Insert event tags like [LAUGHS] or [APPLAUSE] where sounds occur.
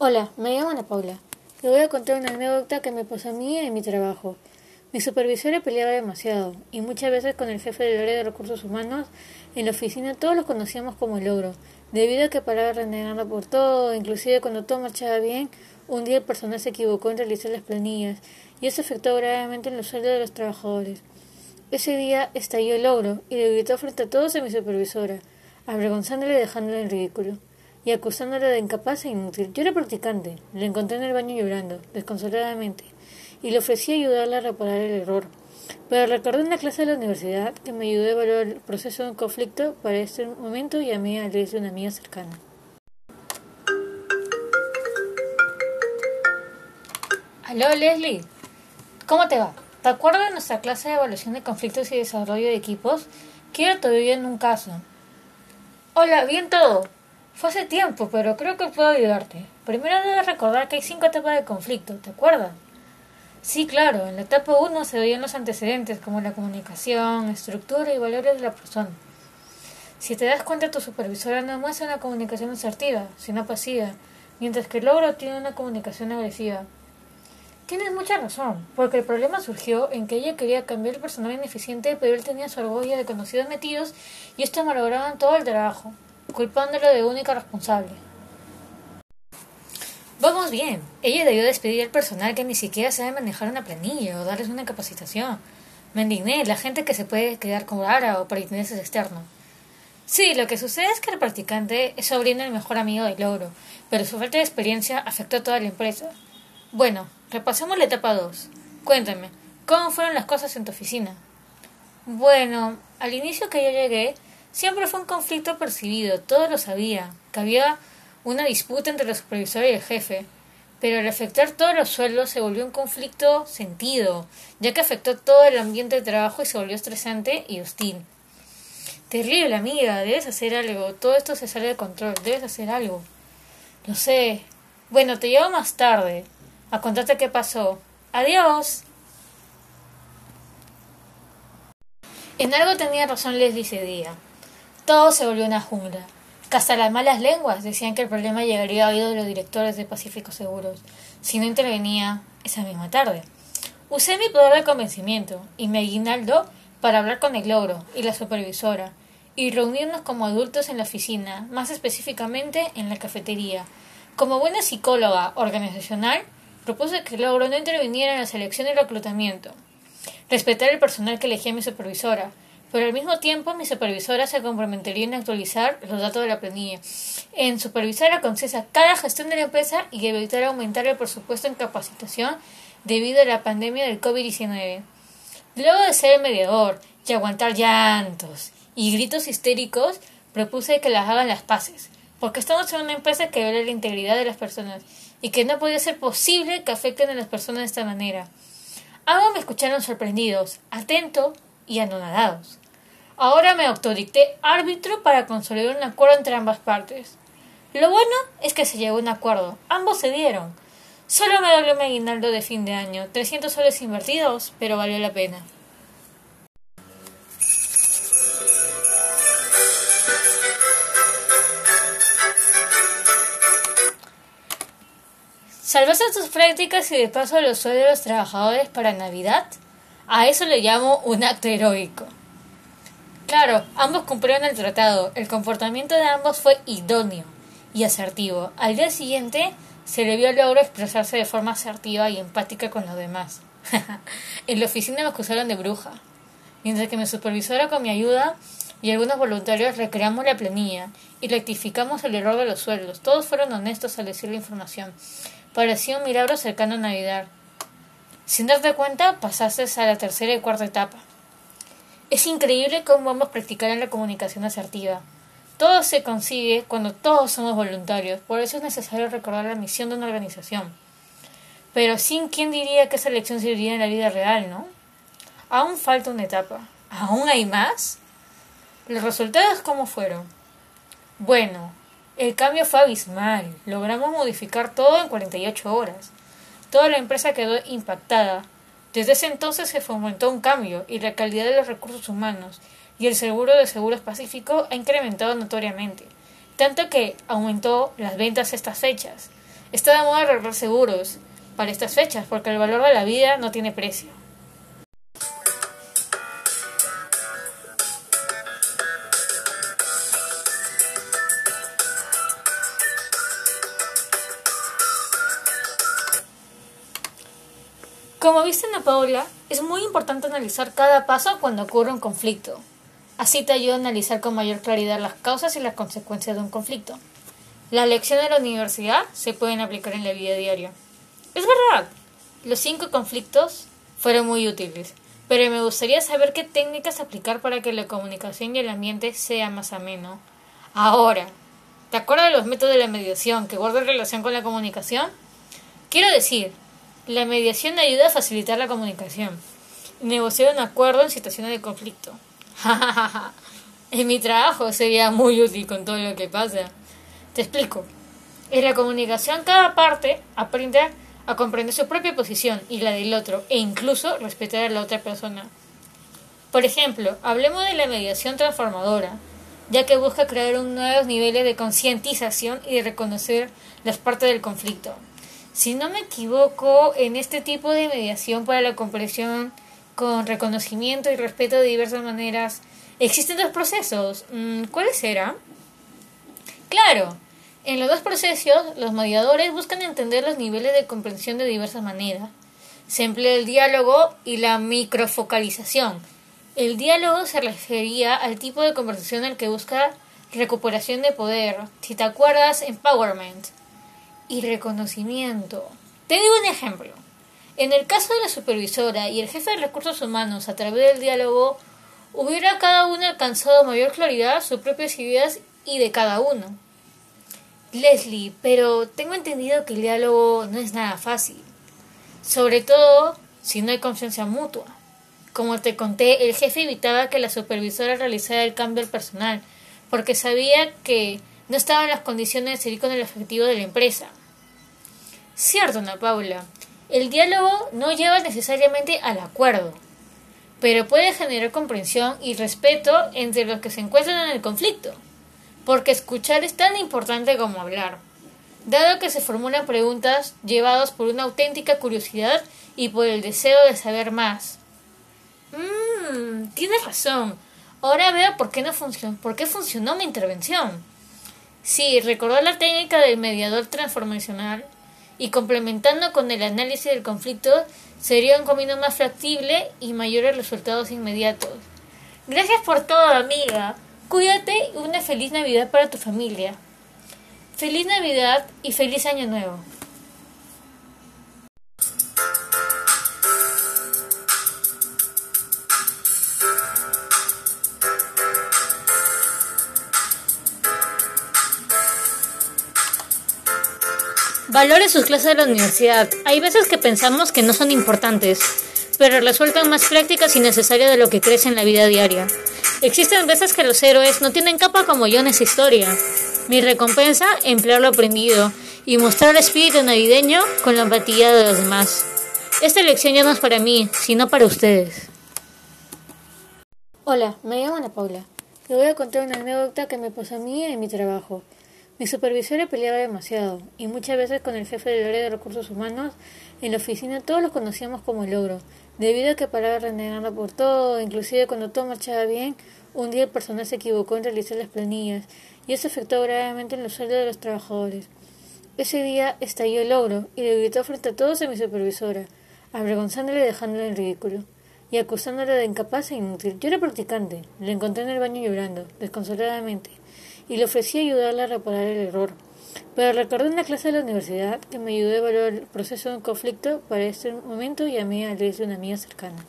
Hola, me llamo Ana Paula. Le voy a contar una anécdota que me pasó a mí en mi trabajo. Mi supervisora peleaba demasiado y muchas veces con el jefe del área de recursos humanos en la oficina todos los conocíamos como el logro, debido a que paraba renegando por todo, inclusive cuando todo marchaba bien, un día el personal se equivocó en realizar las planillas y eso afectó gravemente en los sueldos de los trabajadores. Ese día estalló el logro y le gritó frente a todos a mi supervisora, avergonzándole y dejándole en ridículo y acusándole de incapaz e inútil. Yo era practicante, le encontré en el baño llorando, desconsoladamente, y le ofrecí ayudarle a reparar el error. Pero recordé en la clase de la universidad que me ayudó a evaluar el proceso de un conflicto para este momento y a mí a de una amiga cercana. Aló Leslie, ¿cómo te va? ¿Te acuerdas de nuestra clase de evaluación de conflictos y desarrollo de equipos? Quiero todavía en un caso. Hola, bien todo. Fue hace tiempo, pero creo que puedo ayudarte. Primero debes recordar que hay cinco etapas de conflicto, ¿te acuerdas? Sí, claro, en la etapa 1 se veían los antecedentes como la comunicación, estructura y valores de la persona. Si te das cuenta, tu supervisora no muestra una comunicación asertiva, sino pasiva, mientras que el logro tiene una comunicación agresiva. Tienes mucha razón, porque el problema surgió en que ella quería cambiar el personal ineficiente, pero él tenía su orgullo de conocidos metidos y esto malograban todo el trabajo culpándolo de única responsable. Vamos bien, ella debió despedir al personal que ni siquiera sabe manejar una planilla o darles una capacitación. Me indigné, la gente que se puede quedar con ara o para intereses externos. Sí, lo que sucede es que el practicante es sobrino del mejor amigo del logro, pero su falta de experiencia afectó a toda la empresa. Bueno, repasemos la etapa 2. Cuéntame, ¿cómo fueron las cosas en tu oficina? Bueno, al inicio que yo llegué, Siempre fue un conflicto percibido, todos lo sabían, que había una disputa entre el supervisor y el jefe, pero al afectar todos los sueldos se volvió un conflicto sentido, ya que afectó todo el ambiente de trabajo y se volvió estresante y hostil. Terrible, amiga, debes hacer algo, todo esto se sale de control, debes hacer algo. Lo sé. Bueno, te llevo más tarde a contarte qué pasó. Adiós. En algo tenía razón Leslie ese día. Todo se volvió una jungla. Hasta las malas lenguas decían que el problema llegaría a oídos de los directores de Pacífico Seguros, si no intervenía esa misma tarde. Usé mi poder de convencimiento y mi aguinaldo para hablar con el logro y la supervisora y reunirnos como adultos en la oficina, más específicamente en la cafetería. Como buena psicóloga organizacional, propuse que el logro no interviniera en la selección y reclutamiento, respetar el personal que elegía mi supervisora, pero al mismo tiempo mi supervisora se comprometería en actualizar los datos de la planilla, en supervisar a concesa cada gestión de la empresa y evitar aumentar el presupuesto en capacitación debido a la pandemia del COVID-19. Luego de ser el mediador y aguantar llantos y gritos histéricos, propuse que las hagan las paces, porque estamos en una empresa que viola la integridad de las personas y que no puede ser posible que afecten a las personas de esta manera. Ambos me escucharon sorprendidos, atentos y anonadados. Ahora me autodicté árbitro para consolidar un acuerdo entre ambas partes. Lo bueno es que se llegó a un acuerdo. Ambos se dieron. Solo me dolió mi aguinaldo de fin de año. 300 soles invertidos, pero valió la pena. ¿Salvaste tus prácticas y de paso los sueldos de los trabajadores para Navidad? A eso le llamo un acto heroico. Claro, ambos cumplieron el tratado. El comportamiento de ambos fue idóneo y asertivo. Al día siguiente se le vio el logro expresarse de forma asertiva y empática con los demás. [LAUGHS] en la oficina me acusaron de bruja. Mientras que mi supervisora con mi ayuda y algunos voluntarios recreamos la planilla y rectificamos el error de los sueldos. Todos fueron honestos al decir la información. Parecía un milagro cercano a Navidad. Sin darte cuenta, pasaste a la tercera y cuarta etapa. Es increíble cómo vamos a practicar en la comunicación asertiva. Todo se consigue cuando todos somos voluntarios, por eso es necesario recordar la misión de una organización. Pero sin quién diría que esa lección serviría en la vida real, ¿no? Aún falta una etapa. ¿Aún hay más? ¿Los resultados cómo fueron? Bueno, el cambio fue abismal. Logramos modificar todo en 48 horas. Toda la empresa quedó impactada. Desde ese entonces se fomentó un cambio y la calidad de los recursos humanos y el seguro de seguros pacífico ha incrementado notoriamente, tanto que aumentó las ventas estas fechas. Está de moda arreglar seguros para estas fechas, porque el valor de la vida no tiene precio. Como viste Ana Paula, es muy importante analizar cada paso cuando ocurre un conflicto. Así te ayuda a analizar con mayor claridad las causas y las consecuencias de un conflicto. Las lecciones de la universidad se pueden aplicar en la vida diaria. Es verdad, los cinco conflictos fueron muy útiles, pero me gustaría saber qué técnicas aplicar para que la comunicación y el ambiente sea más ameno. Ahora, ¿te acuerdas de los métodos de la mediación que guardan relación con la comunicación? Quiero decir, la mediación ayuda a facilitar la comunicación. Negociar un acuerdo en situaciones de conflicto. [LAUGHS] en mi trabajo sería muy útil con todo lo que pasa. Te explico. En la comunicación cada parte aprende a comprender su propia posición y la del otro e incluso respetar a la otra persona. Por ejemplo, hablemos de la mediación transformadora, ya que busca crear un nuevos niveles de concientización y de reconocer las partes del conflicto. Si no me equivoco, en este tipo de mediación para la comprensión con reconocimiento y respeto de diversas maneras, existen dos procesos. Mm, ¿Cuáles serán? Claro, en los dos procesos los mediadores buscan entender los niveles de comprensión de diversas maneras. Se emplea el diálogo y la microfocalización. El diálogo se refería al tipo de conversación en el que busca recuperación de poder. Si te acuerdas, empowerment y reconocimiento. Te digo un ejemplo. En el caso de la supervisora y el jefe de recursos humanos, a través del diálogo, hubiera cada uno alcanzado mayor claridad sus propias ideas y de cada uno. Leslie, pero tengo entendido que el diálogo no es nada fácil, sobre todo si no hay confianza mutua. Como te conté, el jefe evitaba que la supervisora realizara el cambio al personal, porque sabía que no estaba en las condiciones de seguir con el objetivo de la empresa. Cierto, Ana Paula, el diálogo no lleva necesariamente al acuerdo, pero puede generar comprensión y respeto entre los que se encuentran en el conflicto, porque escuchar es tan importante como hablar, dado que se formulan preguntas llevadas por una auténtica curiosidad y por el deseo de saber más. Mmm, tienes razón. Ahora veo por qué no funcionó, por qué funcionó mi intervención. Sí, recordar la técnica del mediador transformacional y complementando con el análisis del conflicto sería un camino más factible y mayores resultados inmediatos. Gracias por todo, amiga. Cuídate y una feliz Navidad para tu familia. Feliz Navidad y feliz Año Nuevo. Valore sus clases de la universidad. Hay veces que pensamos que no son importantes, pero resultan más prácticas y necesarias de lo que crees en la vida diaria. Existen veces que los héroes no tienen capa como yo en esa historia. Mi recompensa, emplear lo aprendido y mostrar el espíritu navideño con la empatía de los demás. Esta lección ya no es para mí, sino para ustedes. Hola, me llamo Ana Paula. Le voy a contar una anécdota que me pasó a mí en mi trabajo. Mi supervisora peleaba demasiado, y muchas veces con el jefe del área de recursos humanos en la oficina todos los conocíamos como el ogro, debido a que paraba renegando por todo, inclusive cuando todo marchaba bien, un día el personal se equivocó en realizar las planillas, y eso afectó gravemente en los sueldos de los trabajadores. Ese día estalló el ogro y le gritó frente a todos a mi supervisora, avergonzándole y dejándole en ridículo, y acusándole de incapaz e inútil. Yo era practicante, le encontré en el baño llorando, desconsoladamente y le ofrecí ayudarle a reparar el error. Pero recordé una clase de la universidad que me ayudó a evaluar el proceso de un conflicto para este momento y a mí a de una amiga cercana.